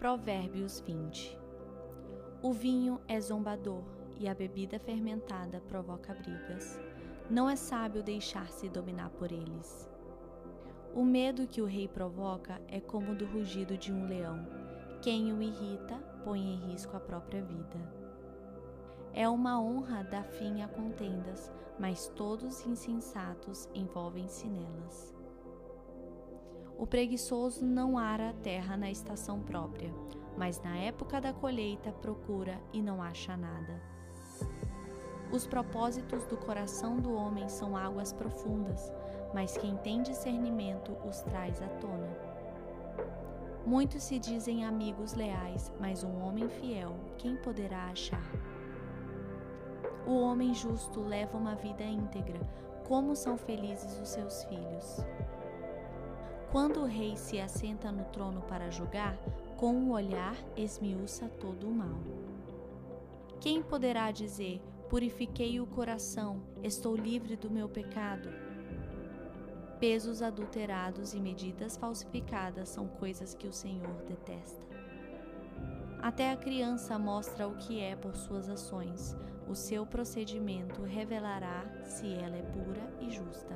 Provérbios 20 O vinho é zombador e a bebida fermentada provoca brigas. Não é sábio deixar-se dominar por eles. O medo que o rei provoca é como o do rugido de um leão. Quem o irrita põe em risco a própria vida. É uma honra dar fim a contendas, mas todos insensatos envolvem-se nelas. O preguiçoso não ara a terra na estação própria, mas na época da colheita procura e não acha nada. Os propósitos do coração do homem são águas profundas, mas quem tem discernimento os traz à tona. Muitos se dizem amigos leais, mas um homem fiel, quem poderá achar? O homem justo leva uma vida íntegra, como são felizes os seus filhos. Quando o rei se assenta no trono para julgar, com um olhar esmiuça todo o mal. Quem poderá dizer: Purifiquei o coração, estou livre do meu pecado? Pesos adulterados e medidas falsificadas são coisas que o Senhor detesta. Até a criança mostra o que é por suas ações, o seu procedimento revelará se ela é pura e justa.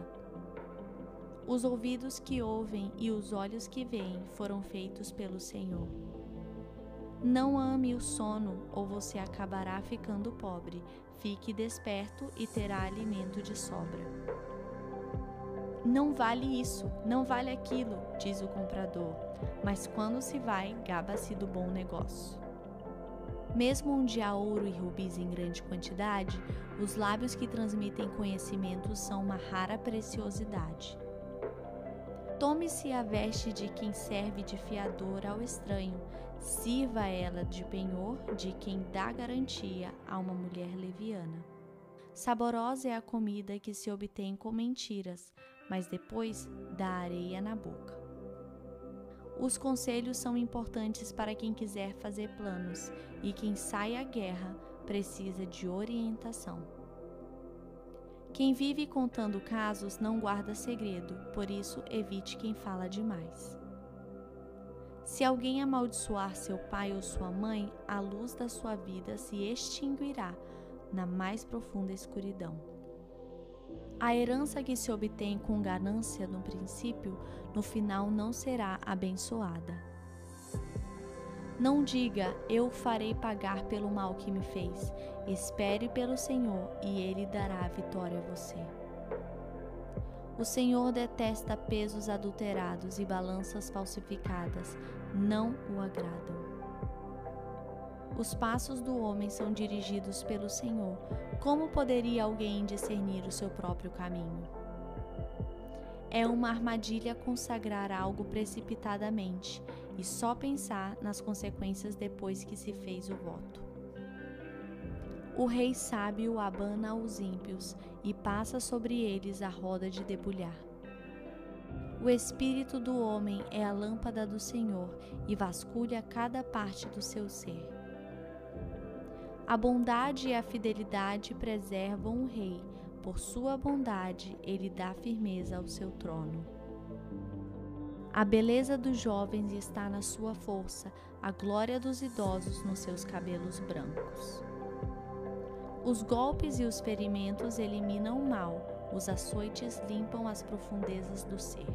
Os ouvidos que ouvem e os olhos que veem foram feitos pelo Senhor. Não ame o sono, ou você acabará ficando pobre. Fique desperto e terá alimento de sobra. Não vale isso, não vale aquilo, diz o comprador, mas quando se vai, gaba-se do bom negócio. Mesmo onde há ouro e rubis em grande quantidade, os lábios que transmitem conhecimento são uma rara preciosidade. Tome-se a veste de quem serve de fiador ao estranho, sirva ela de penhor de quem dá garantia a uma mulher leviana. Saborosa é a comida que se obtém com mentiras, mas depois dá areia na boca. Os conselhos são importantes para quem quiser fazer planos, e quem sai à guerra precisa de orientação. Quem vive contando casos não guarda segredo, por isso evite quem fala demais. Se alguém amaldiçoar seu pai ou sua mãe, a luz da sua vida se extinguirá na mais profunda escuridão. A herança que se obtém com ganância no princípio, no final não será abençoada. Não diga, eu farei pagar pelo mal que me fez. Espere pelo Senhor e Ele dará a vitória a você. O Senhor detesta pesos adulterados e balanças falsificadas, não o agradam. Os passos do homem são dirigidos pelo Senhor. Como poderia alguém discernir o seu próprio caminho? É uma armadilha consagrar algo precipitadamente e só pensar nas consequências depois que se fez o voto. O rei sábio abana os ímpios e passa sobre eles a roda de debulhar. O espírito do homem é a lâmpada do Senhor e vasculha cada parte do seu ser. A bondade e a fidelidade preservam o rei, por sua bondade, ele dá firmeza ao seu trono. A beleza dos jovens está na sua força, a glória dos idosos nos seus cabelos brancos. Os golpes e os ferimentos eliminam o mal, os açoites limpam as profundezas do ser.